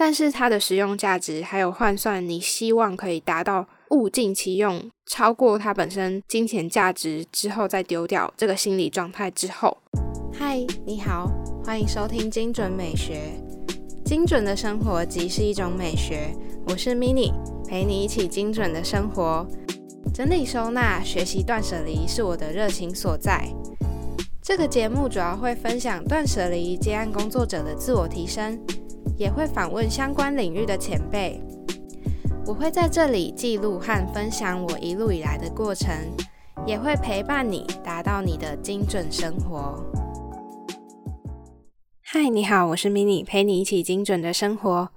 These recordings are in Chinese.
但是它的实用价值还有换算，你希望可以达到物尽其用，超过它本身金钱价值之后再丢掉这个心理状态之后。嗨，你好，欢迎收听精准美学。精准的生活即是一种美学。我是 Mini，陪你一起精准的生活。整理收纳、学习断舍离是我的热情所在。这个节目主要会分享断舍离接案工作者的自我提升。也会访问相关领域的前辈，我会在这里记录和分享我一路以来的过程，也会陪伴你达到你的精准生活。嗨，你好，我是 Mini，陪你一起精准的生活。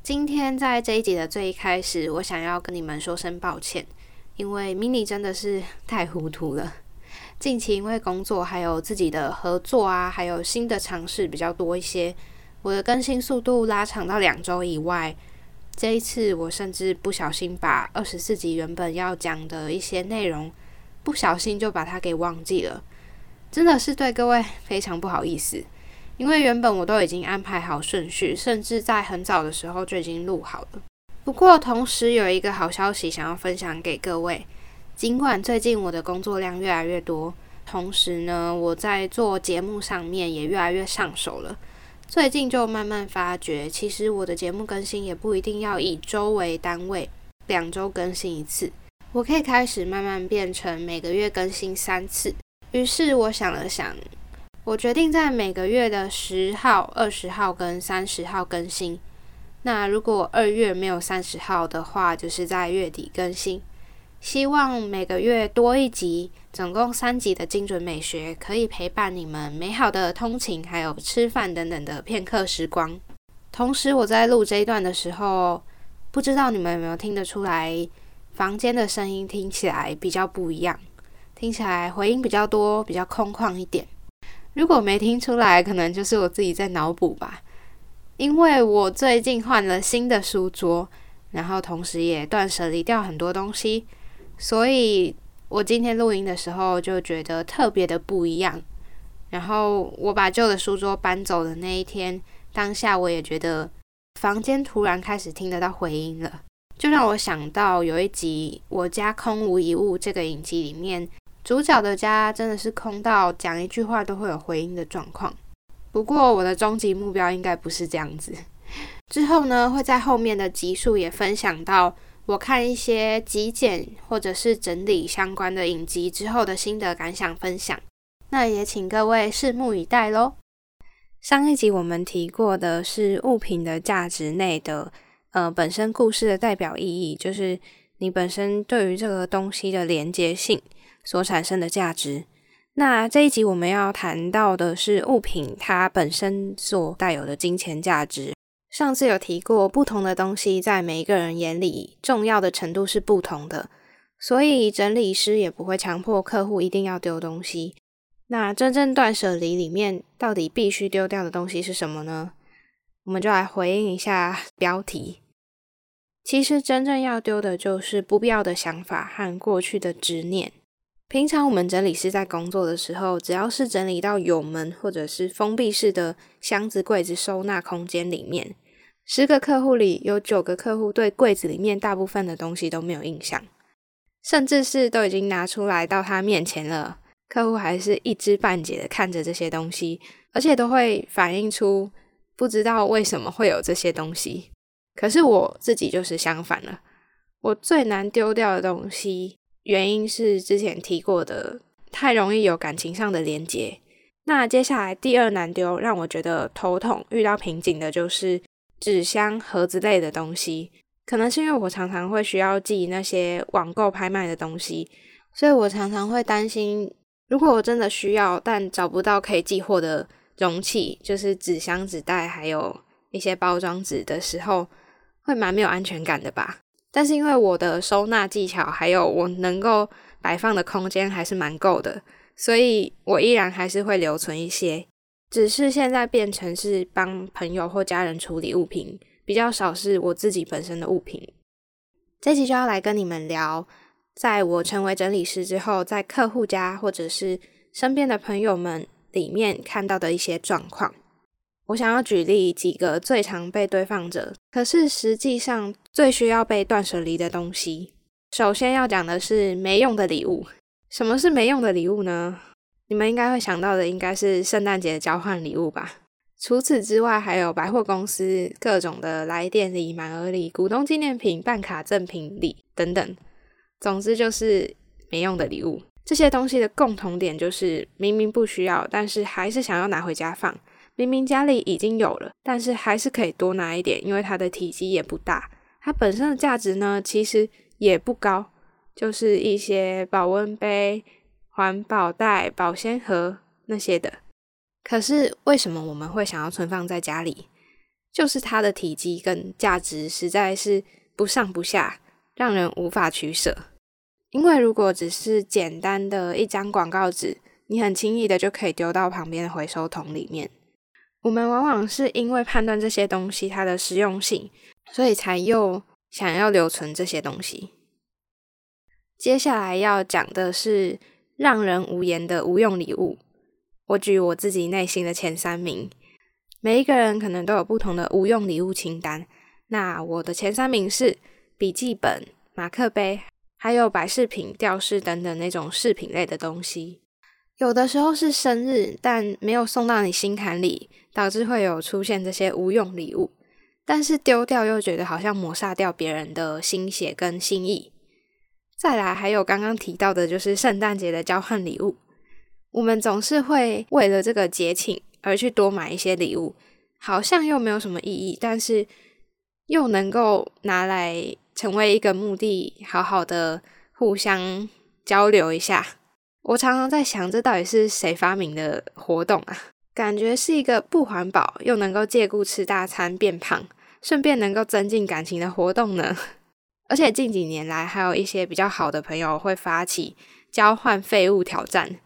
今天在这一集的最一开始，我想要跟你们说声抱歉，因为 Mini 真的是太糊涂了。近期因为工作还有自己的合作啊，还有新的尝试比较多一些。我的更新速度拉长到两周以外，这一次我甚至不小心把二十四集原本要讲的一些内容，不小心就把它给忘记了，真的是对各位非常不好意思。因为原本我都已经安排好顺序，甚至在很早的时候就已经录好了。不过同时有一个好消息想要分享给各位，尽管最近我的工作量越来越多，同时呢我在做节目上面也越来越上手了。最近就慢慢发觉，其实我的节目更新也不一定要以周为单位，两周更新一次，我可以开始慢慢变成每个月更新三次。于是我想了想，我决定在每个月的十号、二十号跟三十号更新。那如果二月没有三十号的话，就是在月底更新。希望每个月多一集，总共三集的精准美学，可以陪伴你们美好的通勤，还有吃饭等等的片刻时光。同时，我在录这一段的时候，不知道你们有没有听得出来，房间的声音听起来比较不一样，听起来回音比较多，比较空旷一点。如果没听出来，可能就是我自己在脑补吧。因为我最近换了新的书桌，然后同时也断舍离掉很多东西。所以我今天录音的时候就觉得特别的不一样。然后我把旧的书桌搬走的那一天，当下我也觉得房间突然开始听得到回音了，就让我想到有一集《我家空无一物》这个影集里面，主角的家真的是空到讲一句话都会有回音的状况。不过我的终极目标应该不是这样子。之后呢，会在后面的集数也分享到。我看一些极简或者是整理相关的影集之后的心得感想分享，那也请各位拭目以待喽。上一集我们提过的是物品的价值内的呃本身故事的代表意义，就是你本身对于这个东西的连接性所产生的价值。那这一集我们要谈到的是物品它本身所带有的金钱价值。上次有提过，不同的东西在每一个人眼里重要的程度是不同的，所以整理师也不会强迫客户一定要丢东西。那真正断舍离里面到底必须丢掉的东西是什么呢？我们就来回应一下标题。其实真正要丢的就是不必要的想法和过去的执念。平常我们整理师在工作的时候，只要是整理到有门或者是封闭式的箱子、柜子收纳空间里面。十个客户里有九个客户对柜子里面大部分的东西都没有印象，甚至是都已经拿出来到他面前了，客户还是一知半解的看着这些东西，而且都会反映出不知道为什么会有这些东西。可是我自己就是相反了，我最难丢掉的东西，原因是之前提过的，太容易有感情上的连结。那接下来第二难丢，让我觉得头痛、遇到瓶颈的就是。纸箱、盒子类的东西，可能是因为我常常会需要寄那些网购拍卖的东西，所以我常常会担心，如果我真的需要，但找不到可以寄货的容器，就是纸箱、纸袋，还有一些包装纸的时候，会蛮没有安全感的吧。但是因为我的收纳技巧，还有我能够摆放的空间还是蛮够的，所以我依然还是会留存一些。只是现在变成是帮朋友或家人处理物品，比较少是我自己本身的物品。这期就要来跟你们聊，在我成为整理师之后，在客户家或者是身边的朋友们里面看到的一些状况。我想要举例几个最常被堆放着，可是实际上最需要被断舍离的东西。首先要讲的是没用的礼物。什么是没用的礼物呢？你们应该会想到的应该是圣诞节交换礼物吧。除此之外，还有百货公司各种的来电礼、满额礼、股东纪念品、办卡赠品礼等等。总之就是没用的礼物。这些东西的共同点就是明明不需要，但是还是想要拿回家放。明明家里已经有了，但是还是可以多拿一点，因为它的体积也不大，它本身的价值呢其实也不高，就是一些保温杯、环保袋、保鲜盒那些的。可是为什么我们会想要存放在家里？就是它的体积跟价值实在是不上不下，让人无法取舍。因为如果只是简单的一张广告纸，你很轻易的就可以丢到旁边的回收桶里面。我们往往是因为判断这些东西它的实用性，所以才又想要留存这些东西。接下来要讲的是让人无言的无用礼物。我举我自己内心的前三名，每一个人可能都有不同的无用礼物清单。那我的前三名是笔记本、马克杯，还有摆饰品、吊饰等等那种饰品类的东西。有的时候是生日，但没有送到你心坎里，导致会有出现这些无用礼物。但是丢掉又觉得好像抹杀掉别人的心血跟心意。再来还有刚刚提到的，就是圣诞节的交换礼物。我们总是会为了这个节庆而去多买一些礼物，好像又没有什么意义，但是又能够拿来成为一个目的，好好的互相交流一下。我常常在想，这到底是谁发明的活动啊？感觉是一个不环保又能够借故吃大餐变胖，顺便能够增进感情的活动呢。而且近几年来，还有一些比较好的朋友会发起交换废物挑战。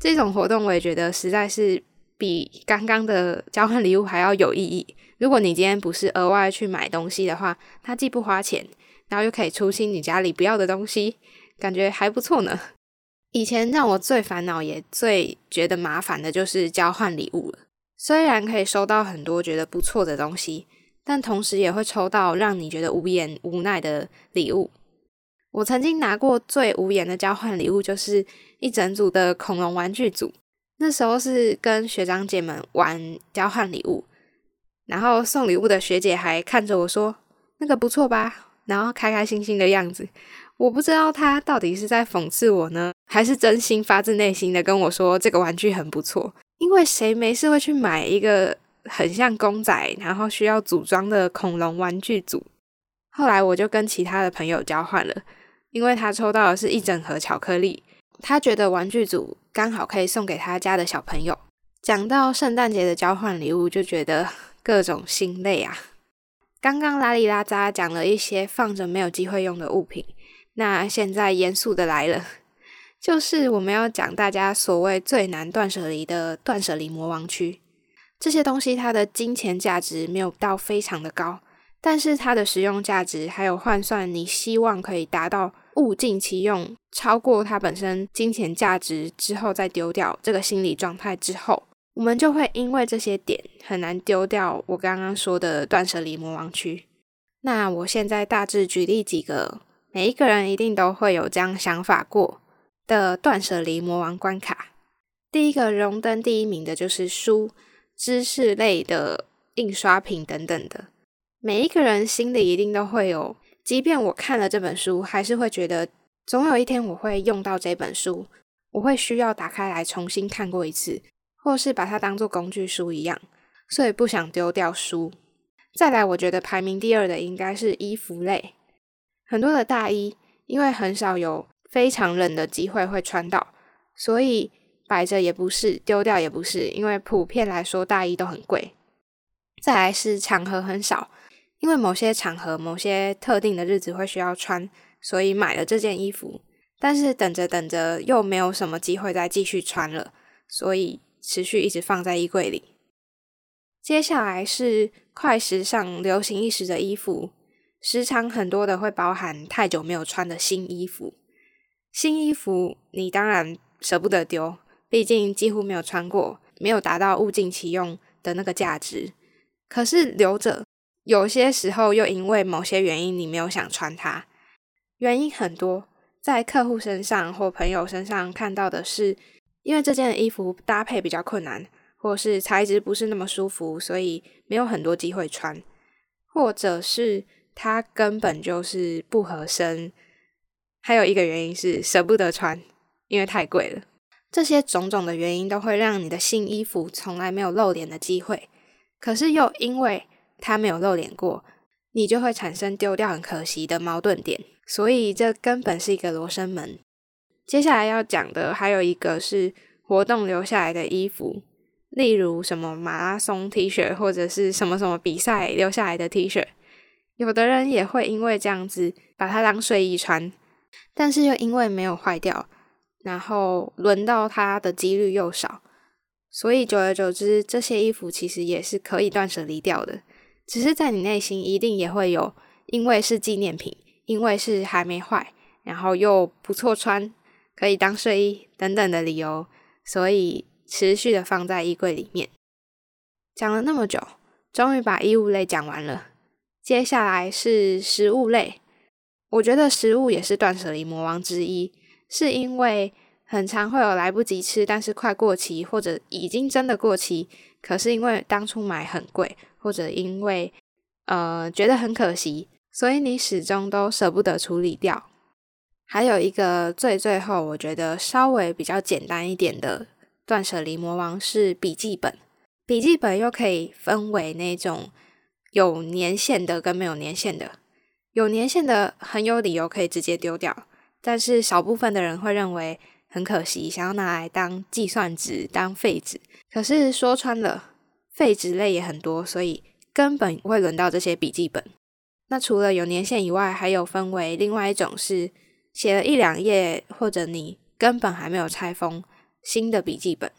这种活动我也觉得实在是比刚刚的交换礼物还要有意义。如果你今天不是额外去买东西的话，它既不花钱，然后又可以出清你家里不要的东西，感觉还不错呢。以前让我最烦恼也最觉得麻烦的就是交换礼物了。虽然可以收到很多觉得不错的东西，但同时也会抽到让你觉得无言无奈的礼物。我曾经拿过最无言的交换礼物，就是一整组的恐龙玩具组。那时候是跟学长姐们玩交换礼物，然后送礼物的学姐还看着我说：“那个不错吧？”然后开开心心的样子。我不知道他到底是在讽刺我呢，还是真心发自内心的跟我说这个玩具很不错。因为谁没事会去买一个很像公仔，然后需要组装的恐龙玩具组？后来我就跟其他的朋友交换了。因为他抽到的是一整盒巧克力，他觉得玩具组刚好可以送给他家的小朋友。讲到圣诞节的交换礼物，就觉得各种心累啊。刚刚拉里拉扎讲了一些放着没有机会用的物品，那现在严肃的来了，就是我们要讲大家所谓最难断舍离的断舍离魔王区。这些东西它的金钱价值没有到非常的高，但是它的实用价值还有换算，你希望可以达到。物尽其用，超过它本身金钱价值之后再丢掉这个心理状态之后，我们就会因为这些点很难丢掉我刚刚说的断舍离魔王区。那我现在大致举例几个，每一个人一定都会有这样想法过的断舍离魔王关卡。第一个荣登第一名的就是书、知识类的印刷品等等的，每一个人心里一定都会有。即便我看了这本书，还是会觉得总有一天我会用到这本书，我会需要打开来重新看过一次，或是把它当做工具书一样，所以不想丢掉书。再来，我觉得排名第二的应该是衣服类，很多的大衣，因为很少有非常冷的机会会穿到，所以摆着也不是，丢掉也不是，因为普遍来说大衣都很贵。再来是场合很少。因为某些场合、某些特定的日子会需要穿，所以买了这件衣服。但是等着等着又没有什么机会再继续穿了，所以持续一直放在衣柜里。接下来是快时尚、流行一时的衣服，时常很多的会包含太久没有穿的新衣服。新衣服你当然舍不得丢，毕竟几乎没有穿过，没有达到物尽其用的那个价值，可是留着，有些时候又因为某些原因你没有想穿它，原因很多，在客户身上或朋友身上看到的是，因为这件衣服搭配比较困难，或是材质不是那么舒服，所以没有很多机会穿，或者是它根本就是不合身，还有一个原因是舍不得穿，因为太贵了。这些种种的原因都会让你的新衣服从来没有露脸的机会，可是又因为它没有露脸过，你就会产生丢掉很可惜的矛盾点，所以这根本是一个罗生门。接下来要讲的还有一个是活动留下来的衣服，例如什么马拉松 T 恤或者是什么什么比赛留下来的 T 恤，有的人也会因为这样子把它当睡衣穿，但是又因为没有坏掉。然后轮到它的几率又少，所以久而久之，这些衣服其实也是可以断舍离掉的。只是在你内心一定也会有，因为是纪念品，因为是还没坏，然后又不错穿，可以当睡衣等等的理由，所以持续的放在衣柜里面。讲了那么久，终于把衣物类讲完了，接下来是食物类。我觉得食物也是断舍离魔王之一。是因为很常会有来不及吃，但是快过期或者已经真的过期，可是因为当初买很贵，或者因为呃觉得很可惜，所以你始终都舍不得处理掉。还有一个最最后，我觉得稍微比较简单一点的断舍离魔王是笔记本。笔记本又可以分为那种有年限的跟没有年限的，有年限的很有理由可以直接丢掉。但是少部分的人会认为很可惜，想要拿来当计算纸、当废纸。可是说穿了，废纸类也很多，所以根本不会轮到这些笔记本。那除了有年限以外，还有分为另外一种是写了一两页，或者你根本还没有拆封新的笔记本。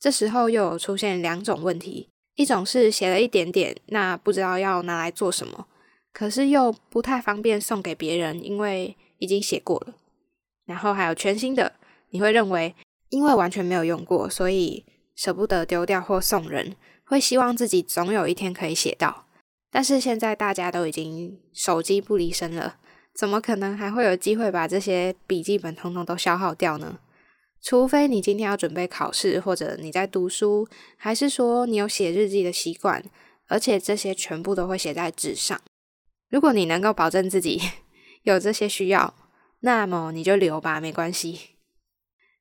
这时候又有出现两种问题：一种是写了一点点，那不知道要拿来做什么，可是又不太方便送给别人，因为。已经写过了，然后还有全新的，你会认为因为完全没有用过，所以舍不得丢掉或送人，会希望自己总有一天可以写到。但是现在大家都已经手机不离身了，怎么可能还会有机会把这些笔记本通通都消耗掉呢？除非你今天要准备考试，或者你在读书，还是说你有写日记的习惯，而且这些全部都会写在纸上。如果你能够保证自己。有这些需要，那么你就留吧，没关系。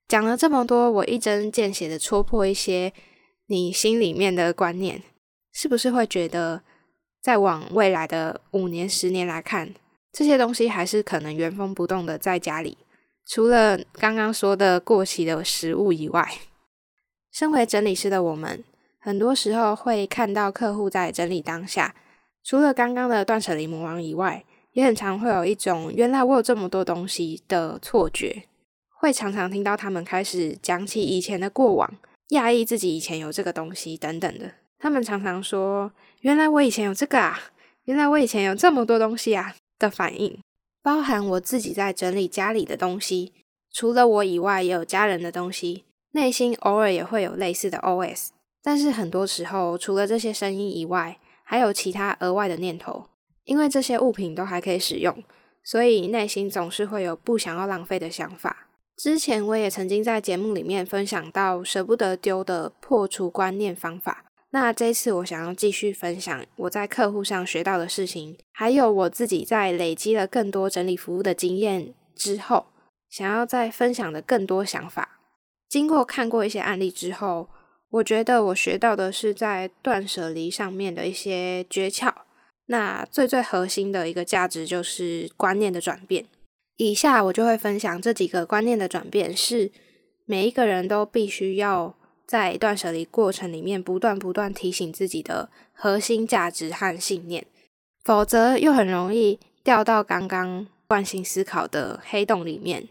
讲了这么多，我一针见血的戳破一些你心里面的观念，是不是会觉得，再往未来的五年、十年来看，这些东西还是可能原封不动的在家里？除了刚刚说的过期的食物以外，身为整理师的我们，很多时候会看到客户在整理当下，除了刚刚的断舍离魔王以外。也很常会有一种原来我有这么多东西的错觉，会常常听到他们开始讲起以前的过往，讶异自己以前有这个东西等等的。他们常常说：“原来我以前有这个啊，原来我以前有这么多东西啊。”的反应，包含我自己在整理家里的东西，除了我以外，也有家人的东西，内心偶尔也会有类似的 OS。但是很多时候，除了这些声音以外，还有其他额外的念头。因为这些物品都还可以使用，所以内心总是会有不想要浪费的想法。之前我也曾经在节目里面分享到舍不得丢的破除观念方法。那这次我想要继续分享我在客户上学到的事情，还有我自己在累积了更多整理服务的经验之后，想要再分享的更多想法。经过看过一些案例之后，我觉得我学到的是在断舍离上面的一些诀窍。那最最核心的一个价值就是观念的转变。以下我就会分享这几个观念的转变，是每一个人都必须要在断舍离过程里面不断不断提醒自己的核心价值和信念，否则又很容易掉到刚刚惯性思考的黑洞里面。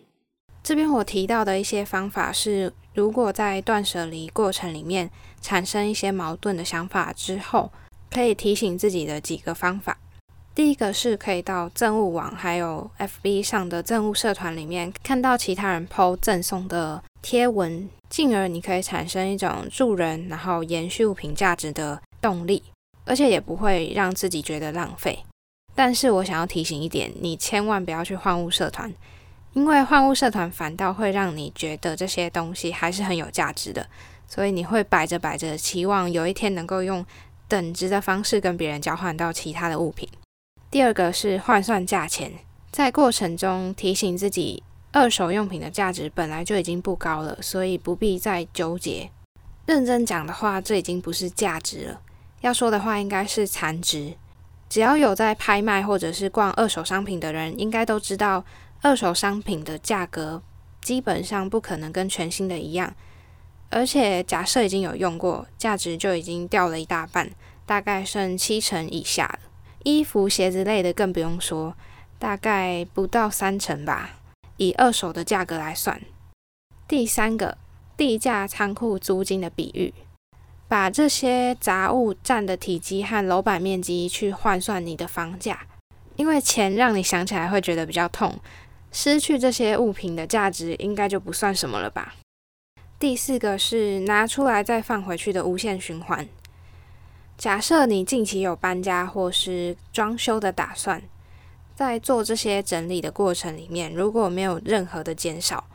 这边我提到的一些方法是，如果在断舍离过程里面产生一些矛盾的想法之后。可以提醒自己的几个方法，第一个是可以到政务网还有 FB 上的政务社团里面，看到其他人 PO 赠送的贴文，进而你可以产生一种助人然后延续物品价值的动力，而且也不会让自己觉得浪费。但是我想要提醒一点，你千万不要去换物社团，因为换物社团反倒会让你觉得这些东西还是很有价值的，所以你会摆着摆着，期望有一天能够用等值的方式跟别人交换到其他的物品。第二个是换算价钱，在过程中提醒自己，二手用品的价值本来就已经不高了，所以不必再纠结。认真讲的话，这已经不是价值了，要说的话应该是残值。只要有在拍卖或者是逛二手商品的人，应该都知道，二手商品的价格基本上不可能跟全新的一样。而且假设已经有用过，价值就已经掉了一大半，大概剩七成以下了。衣服、鞋子类的更不用说，大概不到三成吧。以二手的价格来算。第三个，地价仓库租金的比喻。把这些杂物占的体积和楼板面积去换算你的房价，因为钱让你想起来会觉得比较痛，失去这些物品的价值应该就不算什么了吧。第四个是拿出来再放回去的无限循环。假设你近期有搬家或是装修的打算，在做这些整理的过程里面，如果没有任何的减少，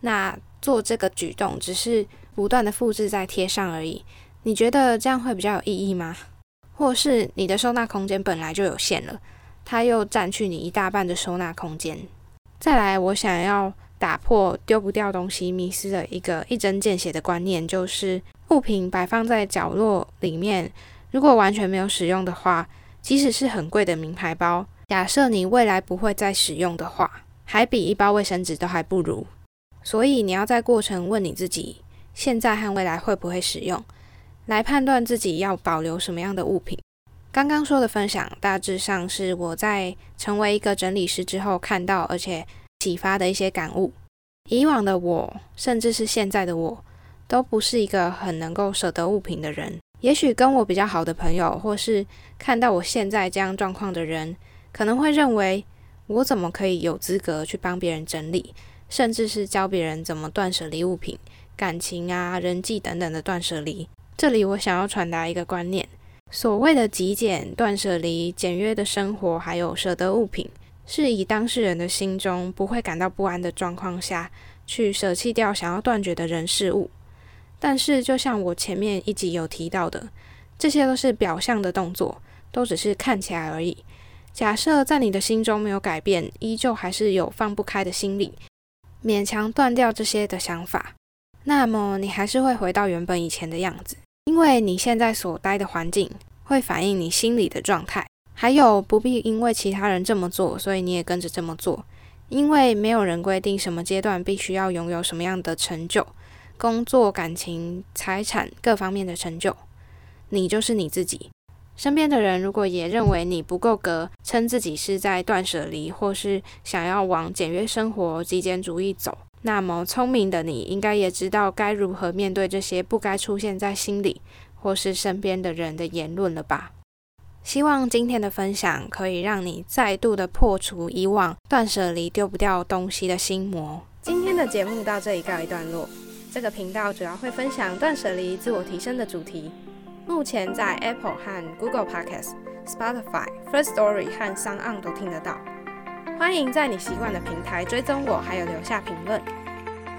那做这个举动只是不断的复制再贴上而已。你觉得这样会比较有意义吗？或是你的收纳空间本来就有限了，它又占据你一大半的收纳空间。再来，我想要打破丢不掉东西迷失的一个一针见血的观念，就是物品摆放在角落里面，如果完全没有使用的话，即使是很贵的名牌包，假设你未来不会再使用的话，还比一包卫生纸都还不如。所以你要在过程问你自己，现在和未来会不会使用？来判断自己要保留什么样的物品。刚刚说的分享，大致上是我在成为一个整理师之后看到而且启发的一些感悟。以往的我，甚至是现在的我，都不是一个很能够舍得物品的人。也许跟我比较好的朋友，或是看到我现在这样状况的人，可能会认为我怎么可以有资格去帮别人整理，甚至是教别人怎么断舍离物品、感情啊、人际等等的断舍离。这里我想要传达一个观念：所谓的极简、断舍离、简约的生活，还有舍得物品，是以当事人的心中不会感到不安的状况下去舍弃掉想要断绝的人事物。但是，就像我前面一集有提到的，这些都是表象的动作，都只是看起来而已。假设在你的心中没有改变，依旧还是有放不开的心理，勉强断掉这些的想法，那么你还是会回到原本以前的样子。因为你现在所待的环境会反映你心理的状态，还有不必因为其他人这么做，所以你也跟着这么做。因为没有人规定什么阶段必须要拥有什么样的成就，工作、感情、财产各方面的成就，你就是你自己。身边的人如果也认为你不够格，称自己是在断舍离，或是想要往简约生活、极简主义走。那么聪明的你，应该也知道该如何面对这些不该出现在心里或是身边的人的言论了吧？希望今天的分享可以让你再度的破除以往断舍离丢不掉东西的心魔。今天的节目到这里告一段落。这个频道主要会分享断舍离、自我提升的主题。目前在 Apple 和 Google Podcast、Spotify、First Story 和 s o n 都听得到。欢迎在你习惯的平台追踪我，还有留下评论。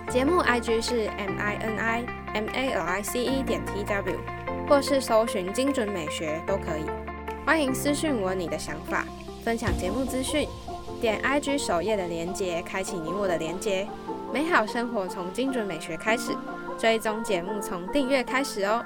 节目 IG 是 M I N I M A L I C E 点 T W，或是搜寻精准美学都可以。欢迎私信我你的想法，分享节目资讯。点 IG 首页的连接，开启你我的连接。美好生活从精准美学开始，追踪节目从订阅开始哦。